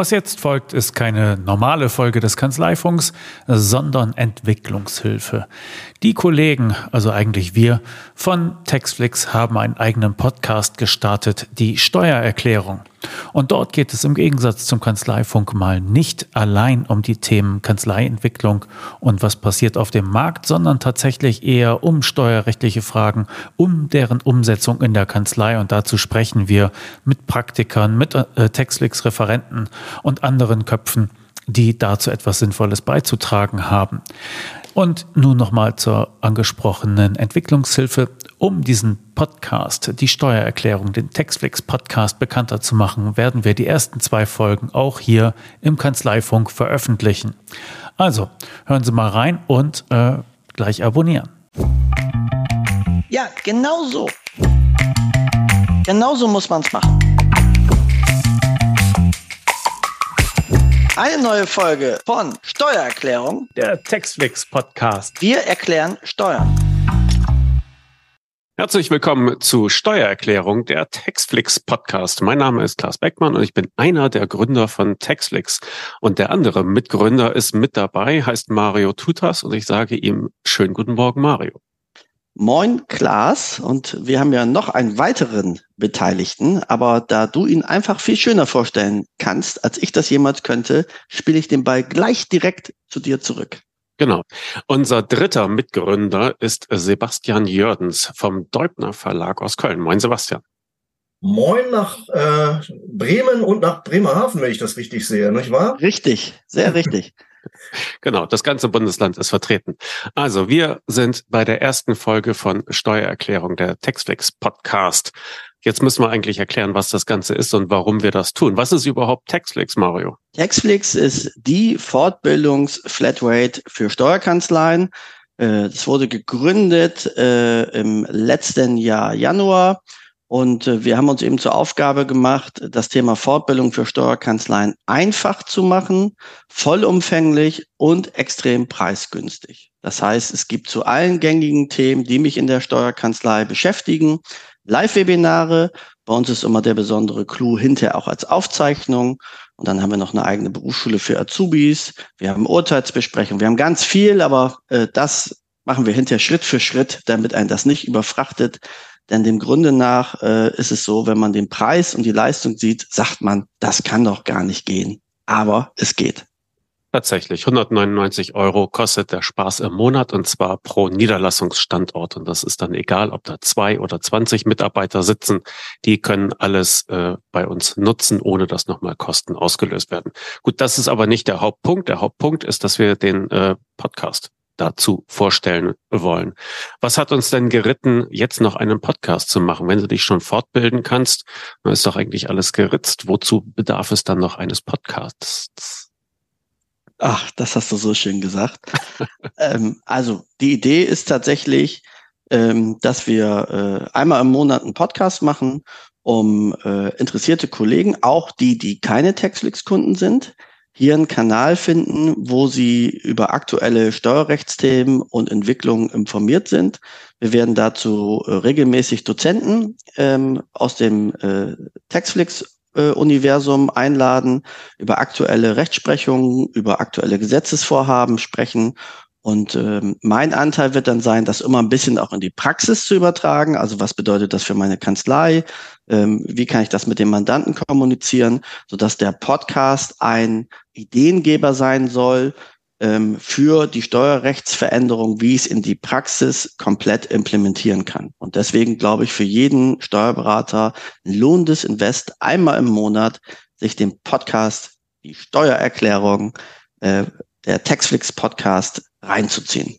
Was jetzt folgt, ist keine normale Folge des Kanzleifunks, sondern Entwicklungshilfe. Die Kollegen, also eigentlich wir, von Textflix haben einen eigenen Podcast gestartet, die Steuererklärung. Und dort geht es im Gegensatz zum Kanzleifunk mal nicht allein um die Themen Kanzleientwicklung und was passiert auf dem Markt, sondern tatsächlich eher um steuerrechtliche Fragen, um deren Umsetzung in der Kanzlei. Und dazu sprechen wir mit Praktikern, mit äh, Textflix-Referenten und anderen Köpfen, die dazu etwas Sinnvolles beizutragen haben. Und nun nochmal zur angesprochenen Entwicklungshilfe. Um diesen Podcast, die Steuererklärung, den Textflix Podcast bekannter zu machen, werden wir die ersten zwei Folgen auch hier im Kanzleifunk veröffentlichen. Also hören Sie mal rein und äh, gleich abonnieren. Ja, genau so. Genau so muss man es machen. Eine neue Folge von Steuererklärung, der Textflix Podcast. Wir erklären Steuern. Herzlich willkommen zu Steuererklärung, der Textflix Podcast. Mein Name ist Klaas Beckmann und ich bin einer der Gründer von Textflix. Und der andere Mitgründer ist mit dabei, heißt Mario Tutas und ich sage ihm schönen guten Morgen, Mario. Moin Klaas und wir haben ja noch einen weiteren Beteiligten, aber da du ihn einfach viel schöner vorstellen kannst, als ich das jemals könnte, spiele ich den Ball gleich direkt zu dir zurück. Genau. Unser dritter Mitgründer ist Sebastian Jördens vom Deubner Verlag aus Köln. Moin Sebastian. Moin nach äh, Bremen und nach Bremerhaven, wenn ich das richtig sehe, nicht wahr? Richtig, sehr richtig. Genau, das ganze Bundesland ist vertreten. Also, wir sind bei der ersten Folge von Steuererklärung der Textflix Podcast. Jetzt müssen wir eigentlich erklären, was das Ganze ist und warum wir das tun. Was ist überhaupt Textflix, Mario? Textflix ist die Fortbildungs-Flatrate für Steuerkanzleien. Äh, es wurde gegründet äh, im letzten Jahr Januar und äh, wir haben uns eben zur Aufgabe gemacht, das Thema Fortbildung für Steuerkanzleien einfach zu machen, vollumfänglich und extrem preisgünstig. Das heißt, es gibt zu allen gängigen Themen, die mich in der Steuerkanzlei beschäftigen, Live-Webinare. Bei uns ist immer der besondere Clou hinterher auch als Aufzeichnung. Und dann haben wir noch eine eigene Berufsschule für Azubis. Wir haben Urteilsbesprechungen. Wir haben ganz viel, aber äh, das machen wir hinterher Schritt für Schritt, damit ein das nicht überfrachtet. Denn dem Grunde nach äh, ist es so, wenn man den Preis und die Leistung sieht, sagt man, das kann doch gar nicht gehen. Aber es geht. Tatsächlich, 199 Euro kostet der Spaß im Monat und zwar pro Niederlassungsstandort. Und das ist dann egal, ob da zwei oder 20 Mitarbeiter sitzen. Die können alles äh, bei uns nutzen, ohne dass nochmal Kosten ausgelöst werden. Gut, das ist aber nicht der Hauptpunkt. Der Hauptpunkt ist, dass wir den äh, Podcast dazu vorstellen wollen. Was hat uns denn geritten, jetzt noch einen Podcast zu machen? Wenn du dich schon fortbilden kannst, dann ist doch eigentlich alles geritzt. Wozu bedarf es dann noch eines Podcasts? Ach, das hast du so schön gesagt. ähm, also die Idee ist tatsächlich, ähm, dass wir äh, einmal im Monat einen Podcast machen, um äh, interessierte Kollegen, auch die, die keine Textflix-Kunden sind, hier einen Kanal finden, wo Sie über aktuelle Steuerrechtsthemen und Entwicklungen informiert sind. Wir werden dazu äh, regelmäßig Dozenten ähm, aus dem äh, Textflix-Universum äh, einladen, über aktuelle Rechtsprechungen, über aktuelle Gesetzesvorhaben sprechen und ähm, mein Anteil wird dann sein, das immer ein bisschen auch in die Praxis zu übertragen. Also was bedeutet das für meine Kanzlei? Ähm, wie kann ich das mit dem Mandanten kommunizieren, sodass der Podcast ein Ideengeber sein soll ähm, für die Steuerrechtsveränderung, wie es in die Praxis komplett implementieren kann. Und deswegen glaube ich, für jeden Steuerberater ein lohnendes Invest einmal im Monat, sich den Podcast, die Steuererklärung, äh, der Textflix Podcast reinzuziehen.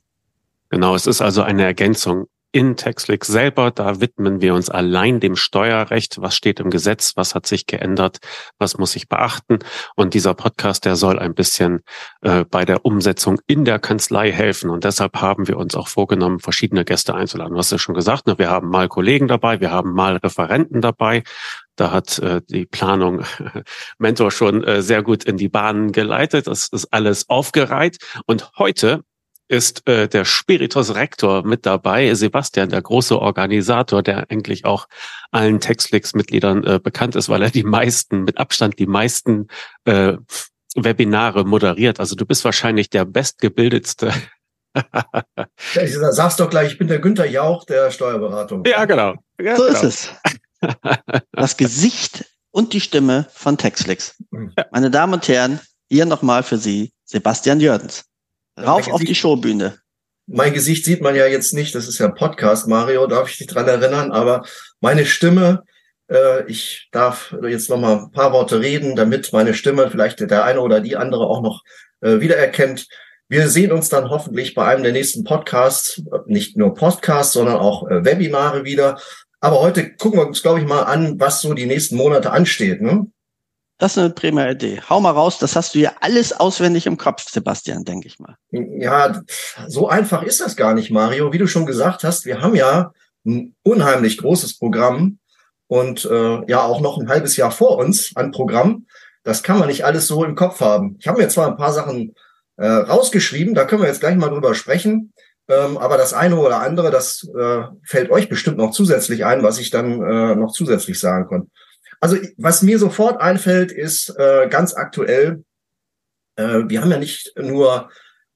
Genau, es ist also eine Ergänzung in Textflix selber. Da widmen wir uns allein dem Steuerrecht. Was steht im Gesetz? Was hat sich geändert? Was muss ich beachten? Und dieser Podcast, der soll ein bisschen äh, bei der Umsetzung in der Kanzlei helfen. Und deshalb haben wir uns auch vorgenommen, verschiedene Gäste einzuladen. Du hast ja schon gesagt, ne? wir haben mal Kollegen dabei, wir haben mal Referenten dabei. Da hat äh, die Planung Mentor schon äh, sehr gut in die Bahnen geleitet. Das ist alles aufgereiht. Und heute ist äh, der Spiritus Rector mit dabei, Sebastian, der große Organisator, der eigentlich auch allen Textflix-Mitgliedern äh, bekannt ist, weil er die meisten, mit Abstand die meisten äh, Webinare moderiert. Also du bist wahrscheinlich der bestgebildetste. ich sag's doch gleich, ich bin der Günther Jauch der Steuerberatung. Ja, genau. Ja, so genau. ist es. Das Gesicht und die Stimme von Textflix. Mhm. Meine Damen und Herren, hier nochmal für Sie Sebastian Jördens. Rauf auf die Showbühne. Mein Gesicht sieht man ja jetzt nicht, das ist ja ein Podcast, Mario, darf ich dich dran erinnern, aber meine Stimme, äh, ich darf jetzt noch mal ein paar Worte reden, damit meine Stimme vielleicht der eine oder die andere auch noch äh, wiedererkennt. Wir sehen uns dann hoffentlich bei einem der nächsten Podcasts, nicht nur Podcasts, sondern auch äh, Webinare wieder. Aber heute gucken wir uns, glaube ich, mal an, was so die nächsten Monate ansteht. Ne? Das ist eine prima Idee. Hau mal raus, das hast du ja alles auswendig im Kopf, Sebastian, denke ich mal. Ja, so einfach ist das gar nicht, Mario. Wie du schon gesagt hast, wir haben ja ein unheimlich großes Programm und äh, ja auch noch ein halbes Jahr vor uns an Programm. Das kann man nicht alles so im Kopf haben. Ich habe mir zwar ein paar Sachen äh, rausgeschrieben, da können wir jetzt gleich mal drüber sprechen. Ähm, aber das eine oder andere, das äh, fällt euch bestimmt noch zusätzlich ein, was ich dann äh, noch zusätzlich sagen konnte. Also was mir sofort einfällt, ist äh, ganz aktuell, äh, wir haben ja nicht nur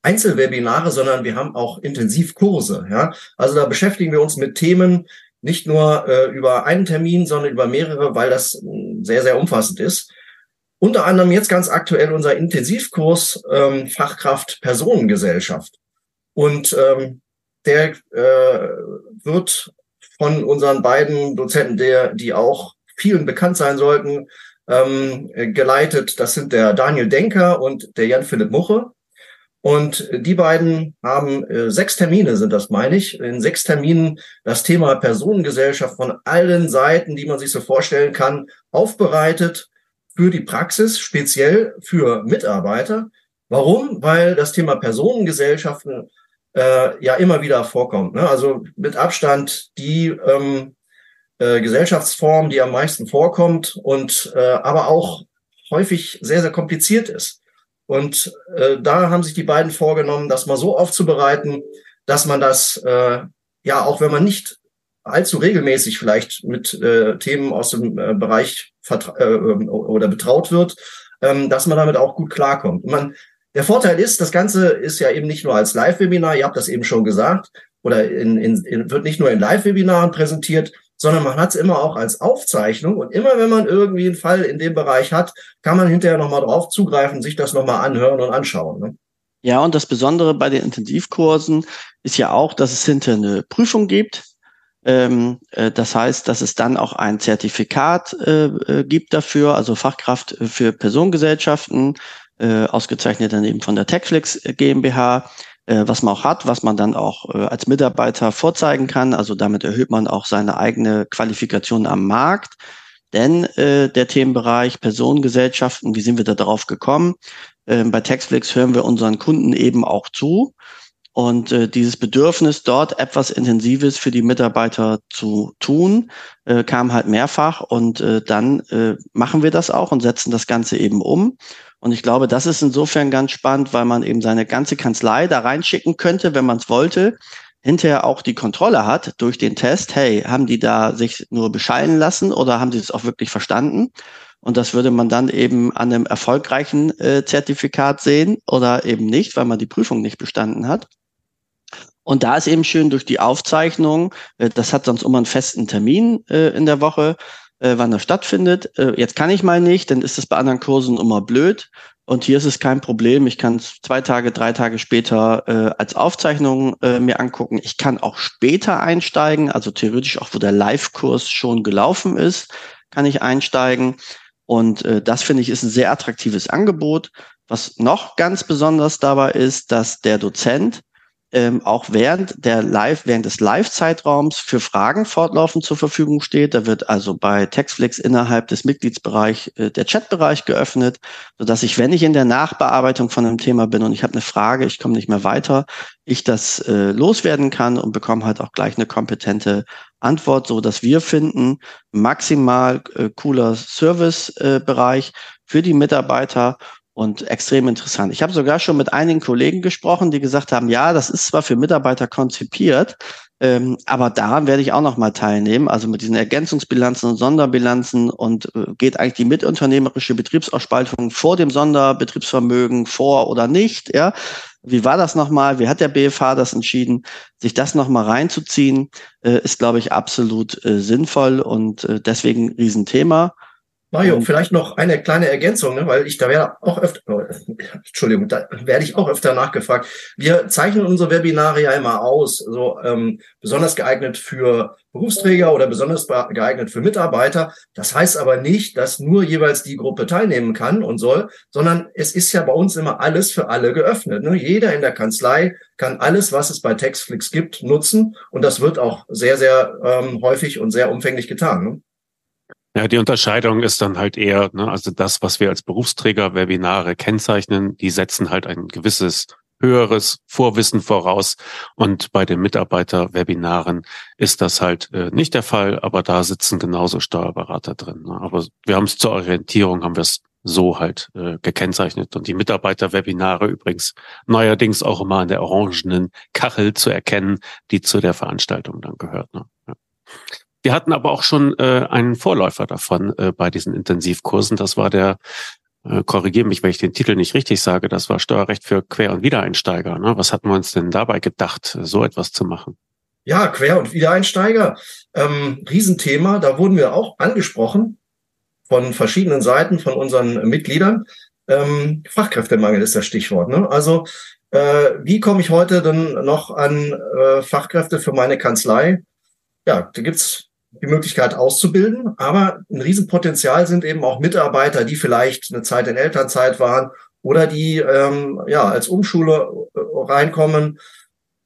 Einzelwebinare, sondern wir haben auch Intensivkurse. Ja? Also da beschäftigen wir uns mit Themen nicht nur äh, über einen Termin, sondern über mehrere, weil das äh, sehr, sehr umfassend ist. Unter anderem jetzt ganz aktuell unser Intensivkurs ähm, Fachkraft Personengesellschaft. Und ähm, der äh, wird von unseren beiden Dozenten, der, die auch vielen bekannt sein sollten, ähm, geleitet. Das sind der Daniel Denker und der Jan Philipp Muche. Und die beiden haben äh, sechs Termine, sind das, meine ich. In sechs Terminen das Thema Personengesellschaft von allen Seiten, die man sich so vorstellen kann, aufbereitet für die Praxis, speziell für Mitarbeiter. Warum? Weil das Thema Personengesellschaften äh, ja immer wieder vorkommt. Ne? Also mit Abstand die ähm, äh, Gesellschaftsform, die am meisten vorkommt und äh, aber auch häufig sehr, sehr kompliziert ist. Und äh, da haben sich die beiden vorgenommen, das mal so aufzubereiten, dass man das, äh, ja, auch wenn man nicht allzu regelmäßig vielleicht mit äh, Themen aus dem äh, Bereich äh, oder betraut wird, ähm, dass man damit auch gut klarkommt. Und man, der Vorteil ist, das Ganze ist ja eben nicht nur als Live-Webinar, ihr habt das eben schon gesagt, oder in, in, in, wird nicht nur in Live-Webinaren präsentiert, sondern man hat es immer auch als Aufzeichnung. Und immer wenn man irgendwie einen Fall in dem Bereich hat, kann man hinterher nochmal drauf zugreifen, sich das nochmal anhören und anschauen. Ne? Ja, und das Besondere bei den Intensivkursen ist ja auch, dass es hinterher eine Prüfung gibt. Ähm, äh, das heißt, dass es dann auch ein Zertifikat äh, äh gibt dafür, also Fachkraft für Personengesellschaften, äh, ausgezeichnet dann eben von der Techflix GmbH äh, was man auch hat, was man dann auch äh, als Mitarbeiter vorzeigen kann. Also damit erhöht man auch seine eigene Qualifikation am Markt. Denn äh, der Themenbereich Personengesellschaften, wie sind wir da drauf gekommen? Äh, bei Textflix hören wir unseren Kunden eben auch zu. Und äh, dieses Bedürfnis, dort etwas Intensives für die Mitarbeiter zu tun, äh, kam halt mehrfach. Und äh, dann äh, machen wir das auch und setzen das Ganze eben um. Und ich glaube, das ist insofern ganz spannend, weil man eben seine ganze Kanzlei da reinschicken könnte, wenn man es wollte, hinterher auch die Kontrolle hat durch den Test, hey, haben die da sich nur bescheiden lassen oder haben sie es auch wirklich verstanden? Und das würde man dann eben an einem erfolgreichen äh, Zertifikat sehen oder eben nicht, weil man die Prüfung nicht bestanden hat. Und da ist eben schön durch die Aufzeichnung, äh, das hat sonst immer einen festen Termin äh, in der Woche, äh, wann das stattfindet. Äh, jetzt kann ich mal nicht, dann ist es bei anderen Kursen immer blöd. Und hier ist es kein Problem. Ich kann es zwei Tage, drei Tage später äh, als Aufzeichnung äh, mir angucken. Ich kann auch später einsteigen, also theoretisch auch, wo der Live-Kurs schon gelaufen ist, kann ich einsteigen. Und äh, das finde ich ist ein sehr attraktives Angebot. Was noch ganz besonders dabei ist, dass der Dozent ähm, auch während der Live, während des Live-Zeitraums für Fragen fortlaufend zur Verfügung steht. Da wird also bei Textflix innerhalb des Mitgliedsbereich äh, der Chatbereich geöffnet, so dass ich, wenn ich in der Nachbearbeitung von einem Thema bin und ich habe eine Frage, ich komme nicht mehr weiter, ich das äh, loswerden kann und bekomme halt auch gleich eine kompetente Antwort, so dass wir finden, maximal äh, cooler Servicebereich äh, für die Mitarbeiter und extrem interessant. Ich habe sogar schon mit einigen Kollegen gesprochen, die gesagt haben, ja, das ist zwar für Mitarbeiter konzipiert, ähm, aber daran werde ich auch noch mal teilnehmen, also mit diesen Ergänzungsbilanzen und Sonderbilanzen und äh, geht eigentlich die mitunternehmerische Betriebsausspaltung vor dem Sonderbetriebsvermögen vor oder nicht, ja? Wie war das nochmal? Wie hat der BFH das entschieden? Sich das nochmal reinzuziehen, äh, ist, glaube ich, absolut äh, sinnvoll und äh, deswegen Riesenthema. Mario, vielleicht noch eine kleine Ergänzung, ne, weil ich da werde auch öfter, oh, Entschuldigung, da werde ich auch öfter nachgefragt. Wir zeichnen unsere Webinare ja immer aus, so ähm, besonders geeignet für Berufsträger oder besonders geeignet für Mitarbeiter. Das heißt aber nicht, dass nur jeweils die Gruppe teilnehmen kann und soll, sondern es ist ja bei uns immer alles für alle geöffnet. Ne? Jeder in der Kanzlei kann alles, was es bei Textflix gibt, nutzen und das wird auch sehr, sehr ähm, häufig und sehr umfänglich getan. Ne? Ja, die Unterscheidung ist dann halt eher, ne, also das, was wir als Berufsträger Webinare kennzeichnen, die setzen halt ein gewisses höheres Vorwissen voraus. Und bei den Mitarbeiter-Webinaren ist das halt äh, nicht der Fall, aber da sitzen genauso Steuerberater drin. Ne? Aber wir haben es zur Orientierung, haben wir es so halt äh, gekennzeichnet. Und die Mitarbeiter-Webinare übrigens neuerdings auch immer an der orangenen Kachel zu erkennen, die zu der Veranstaltung dann gehört. Ne? Ja. Wir hatten aber auch schon äh, einen Vorläufer davon äh, bei diesen Intensivkursen. Das war der, äh, korrigiere mich, wenn ich den Titel nicht richtig sage, das war Steuerrecht für Quer- und Wiedereinsteiger. Ne? Was hatten wir uns denn dabei gedacht, so etwas zu machen? Ja, Quer- und Wiedereinsteiger, ähm, Riesenthema. Da wurden wir auch angesprochen von verschiedenen Seiten von unseren Mitgliedern. Ähm, Fachkräftemangel ist das Stichwort. Ne? Also äh, wie komme ich heute denn noch an äh, Fachkräfte für meine Kanzlei? Ja, da gibt's die Möglichkeit auszubilden. Aber ein Riesenpotenzial sind eben auch Mitarbeiter, die vielleicht eine Zeit in Elternzeit waren oder die ähm, ja als Umschule äh, reinkommen.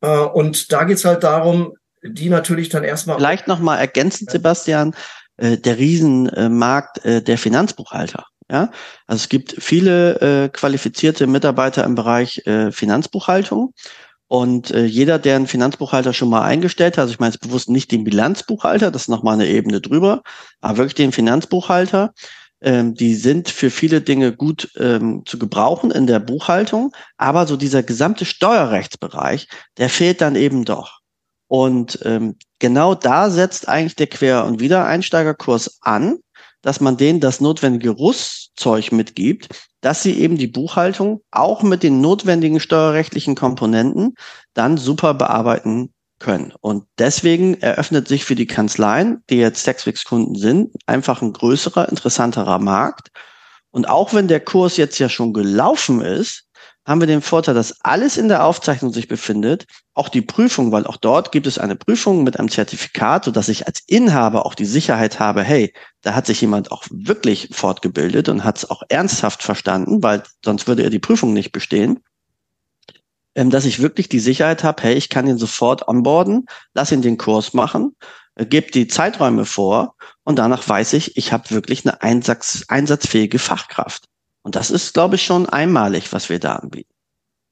Äh, und da geht's halt darum, die natürlich dann erstmal. Vielleicht nochmal ergänzend, Sebastian, äh, der Riesenmarkt äh, der Finanzbuchhalter. Ja, also es gibt viele äh, qualifizierte Mitarbeiter im Bereich äh, Finanzbuchhaltung und äh, jeder, der einen Finanzbuchhalter schon mal eingestellt hat, also ich meine jetzt bewusst nicht den Bilanzbuchhalter, das ist nochmal eine Ebene drüber, aber wirklich den Finanzbuchhalter, ähm, die sind für viele Dinge gut ähm, zu gebrauchen in der Buchhaltung, aber so dieser gesamte Steuerrechtsbereich, der fehlt dann eben doch. Und ähm, genau da setzt eigentlich der Quer- und Wiedereinsteigerkurs an, dass man denen das notwendige Rüstzeug mitgibt, dass sie eben die Buchhaltung auch mit den notwendigen steuerrechtlichen Komponenten dann super bearbeiten können. Und deswegen eröffnet sich für die Kanzleien, die jetzt Taxfix-Kunden sind, einfach ein größerer, interessanterer Markt. Und auch wenn der Kurs jetzt ja schon gelaufen ist, haben wir den Vorteil, dass alles in der Aufzeichnung sich befindet, auch die Prüfung, weil auch dort gibt es eine Prüfung mit einem Zertifikat, so dass ich als Inhaber auch die Sicherheit habe, hey, da hat sich jemand auch wirklich fortgebildet und hat es auch ernsthaft verstanden, weil sonst würde er die Prüfung nicht bestehen. Ähm, dass ich wirklich die Sicherheit habe, hey, ich kann ihn sofort onboarden, lass ihn den Kurs machen, äh, gebe die Zeiträume vor und danach weiß ich, ich habe wirklich eine Einsatz, einsatzfähige Fachkraft. Und das ist, glaube ich, schon einmalig, was wir da anbieten.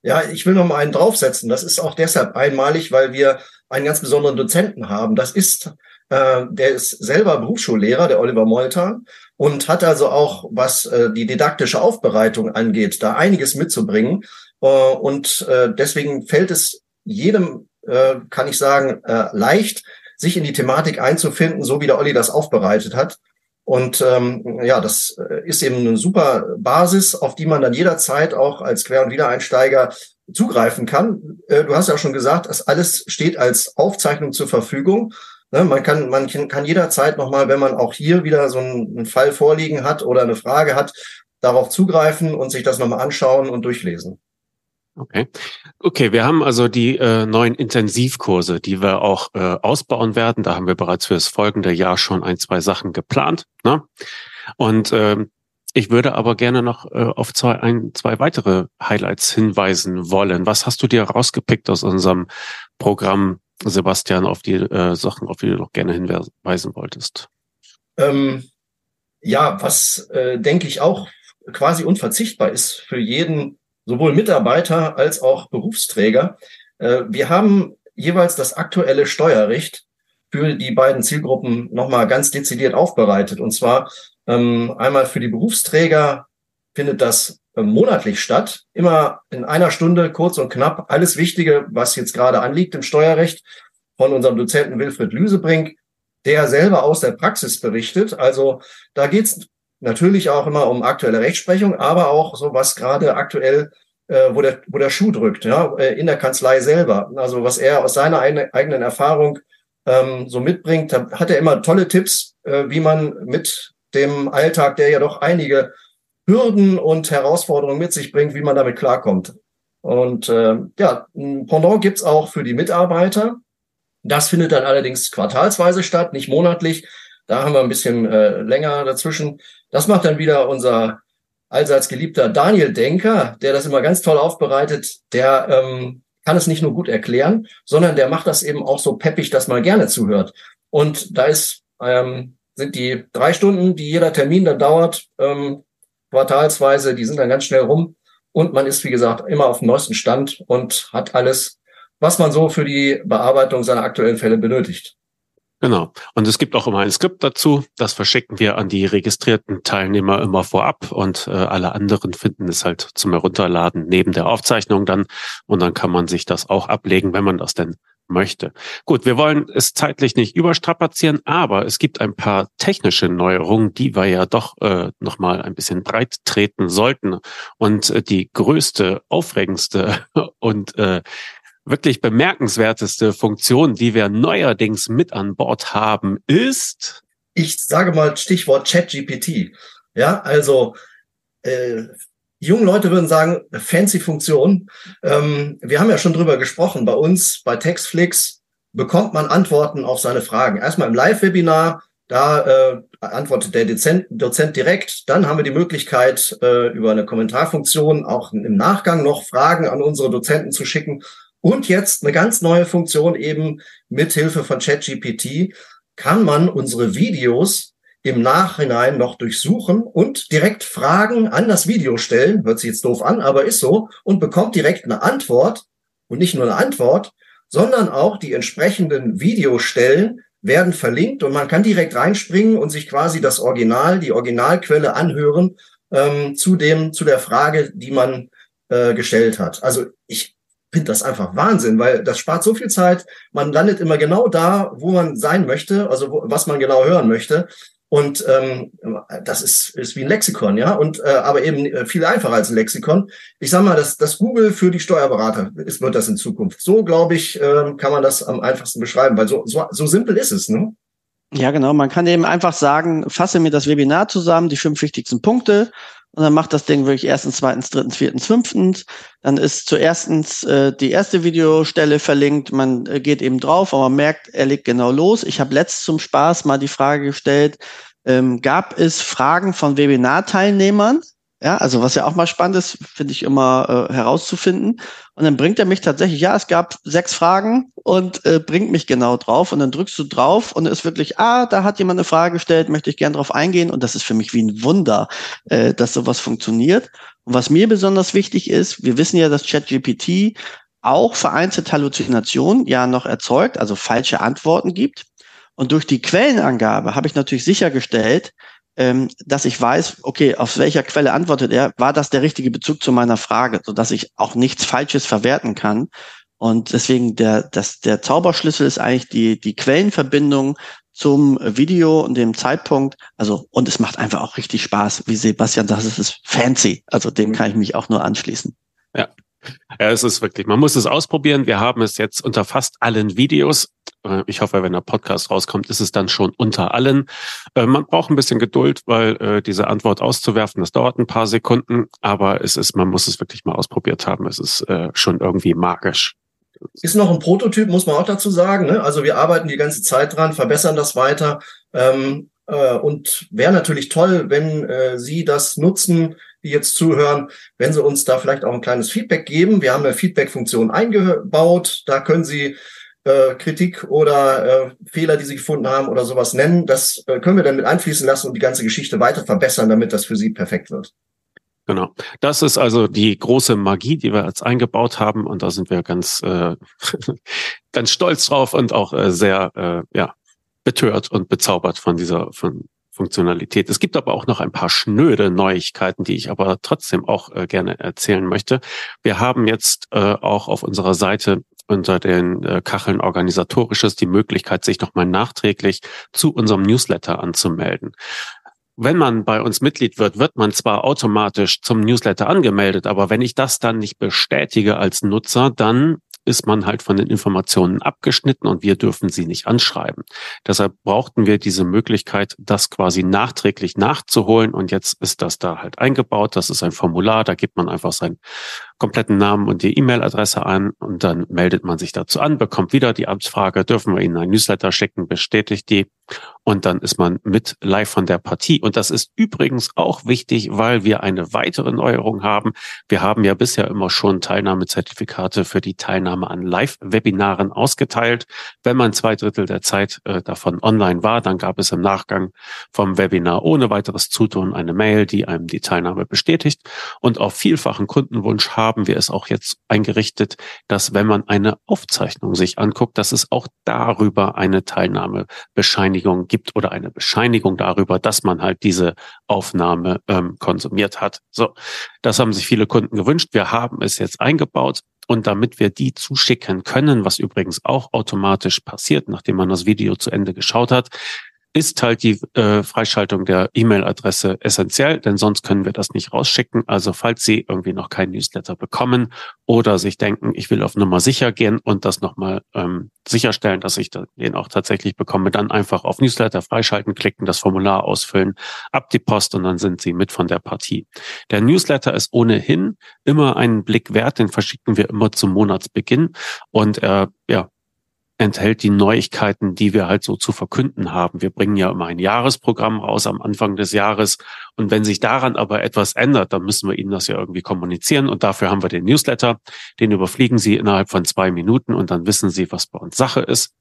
Ja, ich will noch mal einen draufsetzen. Das ist auch deshalb einmalig, weil wir einen ganz besonderen Dozenten haben. Das ist, äh, der ist selber Berufsschullehrer, der Oliver Moltan, und hat also auch, was äh, die didaktische Aufbereitung angeht, da einiges mitzubringen. Äh, und äh, deswegen fällt es jedem, äh, kann ich sagen, äh, leicht, sich in die Thematik einzufinden, so wie der Olli das aufbereitet hat. Und ähm, ja, das äh, ist eben eine super Basis, auf die man dann jederzeit auch als Quer- und Wiedereinsteiger zugreifen kann. Äh, du hast ja schon gesagt, das alles steht als Aufzeichnung zur Verfügung. Ne, man kann, man kann jederzeit nochmal, wenn man auch hier wieder so einen, einen Fall vorliegen hat oder eine Frage hat, darauf zugreifen und sich das nochmal anschauen und durchlesen. Okay. Okay, wir haben also die äh, neuen Intensivkurse, die wir auch äh, ausbauen werden. Da haben wir bereits für das folgende Jahr schon ein, zwei Sachen geplant. Ne? Und ähm, ich würde aber gerne noch äh, auf zwei, ein, zwei weitere Highlights hinweisen wollen. Was hast du dir rausgepickt aus unserem Programm, Sebastian, auf die äh, Sachen, auf die du noch gerne hinweisen wolltest? Ähm, ja, was äh, denke ich auch quasi unverzichtbar ist für jeden sowohl Mitarbeiter als auch Berufsträger. Äh, wir haben jeweils das aktuelle Steuerrecht für die beiden Zielgruppen nochmal ganz dezidiert aufbereitet. Und zwar ähm, einmal für die Berufsträger findet das äh, monatlich statt. Immer in einer Stunde, kurz und knapp, alles Wichtige, was jetzt gerade anliegt im Steuerrecht von unserem Dozenten Wilfried Lüsebrink, der selber aus der Praxis berichtet. Also da geht's natürlich auch immer um aktuelle Rechtsprechung, aber auch so was gerade aktuell äh, wo, der, wo der Schuh drückt, ja, äh, in der Kanzlei selber. Also was er aus seiner eigenen Erfahrung ähm, so mitbringt, hat er immer tolle Tipps, äh, wie man mit dem Alltag, der ja doch einige Hürden und Herausforderungen mit sich bringt, wie man damit klarkommt. Und äh, ja, ein Pendant gibt's auch für die Mitarbeiter. Das findet dann allerdings quartalsweise statt, nicht monatlich. Da haben wir ein bisschen äh, länger dazwischen. Das macht dann wieder unser allseits geliebter Daniel Denker, der das immer ganz toll aufbereitet. Der ähm, kann es nicht nur gut erklären, sondern der macht das eben auch so peppig, dass man gerne zuhört. Und da ist, ähm, sind die drei Stunden, die jeder Termin dann dauert, ähm, quartalsweise, die sind dann ganz schnell rum. Und man ist, wie gesagt, immer auf dem neuesten Stand und hat alles, was man so für die Bearbeitung seiner aktuellen Fälle benötigt. Genau. Und es gibt auch immer ein Skript dazu. Das verschicken wir an die registrierten Teilnehmer immer vorab und äh, alle anderen finden es halt zum Herunterladen neben der Aufzeichnung dann. Und dann kann man sich das auch ablegen, wenn man das denn möchte. Gut, wir wollen es zeitlich nicht überstrapazieren, aber es gibt ein paar technische Neuerungen, die wir ja doch äh, nochmal ein bisschen breit treten sollten. Und äh, die größte, aufregendste und äh, wirklich bemerkenswerteste Funktion, die wir neuerdings mit an Bord haben, ist? Ich sage mal Stichwort ChatGPT. Ja, also äh, junge Leute würden sagen, fancy Funktion. Ähm, wir haben ja schon drüber gesprochen. Bei uns, bei Textflix, bekommt man Antworten auf seine Fragen. Erstmal im Live-Webinar, da äh, antwortet der Dozent, Dozent direkt. Dann haben wir die Möglichkeit, äh, über eine Kommentarfunktion auch im Nachgang noch Fragen an unsere Dozenten zu schicken. Und jetzt eine ganz neue Funktion eben mit Hilfe von ChatGPT kann man unsere Videos im Nachhinein noch durchsuchen und direkt Fragen an das Video stellen. Hört sich jetzt doof an, aber ist so. Und bekommt direkt eine Antwort. Und nicht nur eine Antwort, sondern auch die entsprechenden Videostellen werden verlinkt und man kann direkt reinspringen und sich quasi das Original, die Originalquelle anhören ähm, zu dem, zu der Frage, die man äh, gestellt hat. Also ich finde das einfach Wahnsinn, weil das spart so viel Zeit. Man landet immer genau da, wo man sein möchte, also wo, was man genau hören möchte. Und ähm, das ist, ist wie ein Lexikon, ja, und äh, aber eben äh, viel einfacher als ein Lexikon. Ich sag mal, das, das Google für die Steuerberater ist, wird das in Zukunft. So, glaube ich, äh, kann man das am einfachsten beschreiben, weil so, so, so simpel ist es, ne? Ja, genau. Man kann eben einfach sagen, fasse mir das Webinar zusammen, die fünf wichtigsten Punkte, und dann macht das Ding wirklich erstens, zweitens, drittens, viertens, fünftens. Dann ist zuerstens äh, die erste Videostelle verlinkt. Man äh, geht eben drauf, aber man merkt, er legt genau los. Ich habe letzt zum Spaß mal die Frage gestellt, ähm, gab es Fragen von Webinarteilnehmern? Ja, also was ja auch mal spannend ist, finde ich immer äh, herauszufinden. Und dann bringt er mich tatsächlich, ja, es gab sechs Fragen und äh, bringt mich genau drauf. Und dann drückst du drauf und ist wirklich, ah, da hat jemand eine Frage gestellt, möchte ich gern drauf eingehen. Und das ist für mich wie ein Wunder, äh, dass sowas funktioniert. Und was mir besonders wichtig ist, wir wissen ja, dass ChatGPT auch vereinzelt Halluzinationen ja noch erzeugt, also falsche Antworten gibt. Und durch die Quellenangabe habe ich natürlich sichergestellt, ähm, dass ich weiß, okay, auf welcher Quelle antwortet er, war das der richtige Bezug zu meiner Frage, so dass ich auch nichts Falsches verwerten kann. Und deswegen der, das, der Zauberschlüssel ist eigentlich die, die Quellenverbindung zum Video und dem Zeitpunkt. Also, und es macht einfach auch richtig Spaß, wie Sebastian sagt, es ist fancy. Also dem kann ich mich auch nur anschließen. Ja. Ja, es ist wirklich, man muss es ausprobieren. Wir haben es jetzt unter fast allen Videos. Äh, ich hoffe, wenn der Podcast rauskommt, ist es dann schon unter allen. Äh, man braucht ein bisschen Geduld, weil äh, diese Antwort auszuwerfen, das dauert ein paar Sekunden, aber es ist, man muss es wirklich mal ausprobiert haben. Es ist schon irgendwie magisch. Ist noch ein Prototyp, muss man auch dazu sagen. Ne? Also wir arbeiten die ganze Zeit dran, verbessern das weiter. Ähm, und wäre natürlich toll, wenn Sie das nutzen, die jetzt zuhören, wenn Sie uns da vielleicht auch ein kleines Feedback geben. Wir haben eine Feedback-Funktion eingebaut. Da können Sie äh, Kritik oder äh, Fehler, die Sie gefunden haben oder sowas nennen. Das äh, können wir dann mit einfließen lassen und die ganze Geschichte weiter verbessern, damit das für Sie perfekt wird. Genau. Das ist also die große Magie, die wir jetzt eingebaut haben. Und da sind wir ganz, äh, ganz stolz drauf und auch äh, sehr äh, ja, betört und bezaubert von dieser, von, Funktionalität. Es gibt aber auch noch ein paar schnöde Neuigkeiten, die ich aber trotzdem auch äh, gerne erzählen möchte. Wir haben jetzt äh, auch auf unserer Seite unter den äh, Kacheln organisatorisches die Möglichkeit, sich nochmal nachträglich zu unserem Newsletter anzumelden. Wenn man bei uns Mitglied wird, wird man zwar automatisch zum Newsletter angemeldet, aber wenn ich das dann nicht bestätige als Nutzer, dann ist man halt von den Informationen abgeschnitten und wir dürfen sie nicht anschreiben. Deshalb brauchten wir diese Möglichkeit, das quasi nachträglich nachzuholen und jetzt ist das da halt eingebaut. Das ist ein Formular, da gibt man einfach seinen kompletten Namen und die E-Mail-Adresse an und dann meldet man sich dazu an, bekommt wieder die Amtsfrage, dürfen wir Ihnen ein Newsletter schicken, bestätigt die und dann ist man mit live von der Partie. Und das ist übrigens auch wichtig, weil wir eine weitere Neuerung haben. Wir haben ja bisher immer schon Teilnahmezertifikate für die Teilnahme an Live-Webinaren ausgeteilt. Wenn man zwei Drittel der Zeit äh, davon online war, dann gab es im Nachgang vom Webinar ohne weiteres Zutun eine Mail, die einem die Teilnahme bestätigt. Und auf vielfachen Kundenwunsch haben wir es auch jetzt eingerichtet, dass wenn man eine Aufzeichnung sich anguckt, dass es auch darüber eine Teilnahmebescheinigung Bescheinigung gibt oder eine Bescheinigung darüber, dass man halt diese Aufnahme ähm, konsumiert hat. So, das haben sich viele Kunden gewünscht. Wir haben es jetzt eingebaut. Und damit wir die zuschicken können, was übrigens auch automatisch passiert, nachdem man das Video zu Ende geschaut hat, ist halt die äh, Freischaltung der E-Mail-Adresse essentiell, denn sonst können wir das nicht rausschicken. Also falls Sie irgendwie noch kein Newsletter bekommen oder sich denken, ich will auf Nummer sicher gehen und das nochmal ähm, sicherstellen, dass ich den auch tatsächlich bekomme, dann einfach auf Newsletter freischalten klicken, das Formular ausfüllen, ab die Post und dann sind Sie mit von der Partie. Der Newsletter ist ohnehin immer einen Blick wert, den verschicken wir immer zum Monatsbeginn und äh, ja, enthält die Neuigkeiten, die wir halt so zu verkünden haben. Wir bringen ja immer ein Jahresprogramm raus am Anfang des Jahres. Und wenn sich daran aber etwas ändert, dann müssen wir Ihnen das ja irgendwie kommunizieren. Und dafür haben wir den Newsletter. Den überfliegen Sie innerhalb von zwei Minuten und dann wissen Sie, was bei uns Sache ist.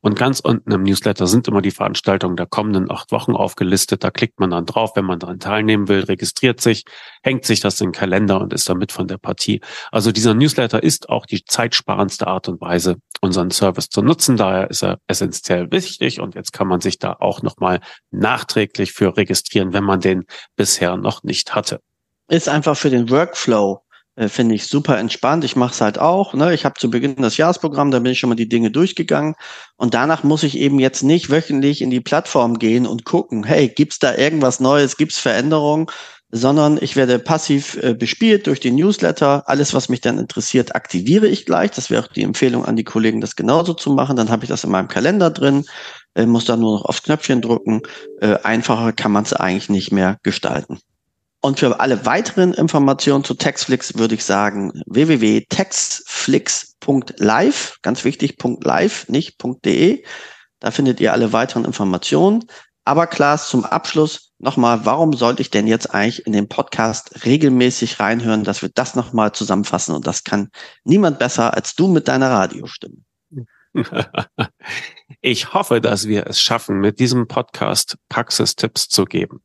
Und ganz unten im Newsletter sind immer die Veranstaltungen der kommenden acht Wochen aufgelistet. Da klickt man dann drauf, wenn man daran teilnehmen will, registriert sich, hängt sich das in den Kalender und ist damit von der Partie. Also dieser Newsletter ist auch die zeitsparendste Art und Weise, unseren Service zu nutzen. Daher ist er essentiell wichtig und jetzt kann man sich da auch nochmal nachträglich für registrieren, wenn man den bisher noch nicht hatte. Ist einfach für den Workflow äh, finde ich super entspannt. Ich mache es halt auch. Ne? Ich habe zu Beginn das Jahresprogramm, da bin ich schon mal die Dinge durchgegangen. Und danach muss ich eben jetzt nicht wöchentlich in die Plattform gehen und gucken, hey, gibt's da irgendwas Neues, gibt's Veränderungen? Sondern ich werde passiv äh, bespielt durch den Newsletter. Alles, was mich dann interessiert, aktiviere ich gleich. Das wäre auch die Empfehlung an die Kollegen, das genauso zu machen. Dann habe ich das in meinem Kalender drin, äh, muss dann nur noch aufs Knöpfchen drücken. Äh, einfacher kann man es eigentlich nicht mehr gestalten. Und für alle weiteren Informationen zu Textflix würde ich sagen www.textflix.live, ganz wichtig, .live, nicht .de. Da findet ihr alle weiteren Informationen. Aber Klaas, zum Abschluss nochmal, warum sollte ich denn jetzt eigentlich in den Podcast regelmäßig reinhören, dass wir das nochmal zusammenfassen? Und das kann niemand besser als du mit deiner Radiostimme. Ich hoffe, dass wir es schaffen, mit diesem Podcast Praxistipps zu geben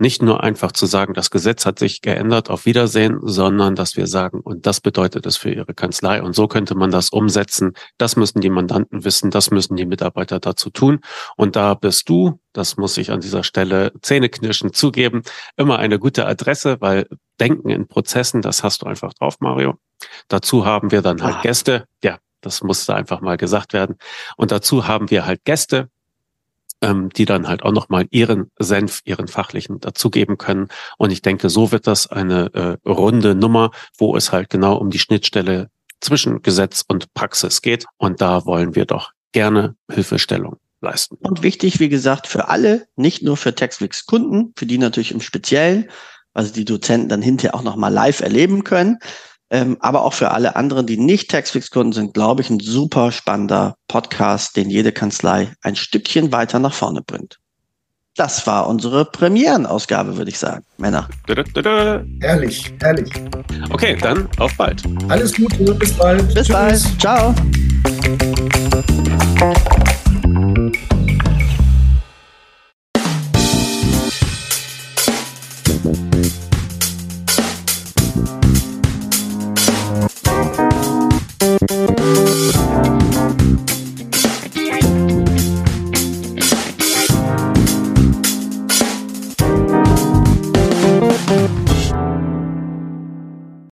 nicht nur einfach zu sagen, das Gesetz hat sich geändert, auf Wiedersehen, sondern dass wir sagen, und das bedeutet es für Ihre Kanzlei. Und so könnte man das umsetzen. Das müssen die Mandanten wissen, das müssen die Mitarbeiter dazu tun. Und da bist du, das muss ich an dieser Stelle zähneknirschen zugeben, immer eine gute Adresse, weil Denken in Prozessen, das hast du einfach drauf, Mario. Dazu haben wir dann halt ah. Gäste. Ja, das musste einfach mal gesagt werden. Und dazu haben wir halt Gäste, ähm, die dann halt auch nochmal ihren Senf, ihren fachlichen dazugeben können. Und ich denke, so wird das eine äh, runde Nummer, wo es halt genau um die Schnittstelle zwischen Gesetz und Praxis geht. Und da wollen wir doch gerne Hilfestellung leisten. Und wichtig, wie gesagt, für alle, nicht nur für Textflix Kunden, für die natürlich im Speziellen, also die Dozenten dann hinterher auch nochmal live erleben können, ähm, aber auch für alle anderen, die nicht Taxfix-Kunden sind, glaube ich, ein super spannender Podcast, den jede Kanzlei ein Stückchen weiter nach vorne bringt. Das war unsere Premierenausgabe, würde ich sagen. Männer. Herrlich, herrlich. Okay, dann auf bald. Alles Gute, bis bald. Bis Tschüss. bald. Ciao.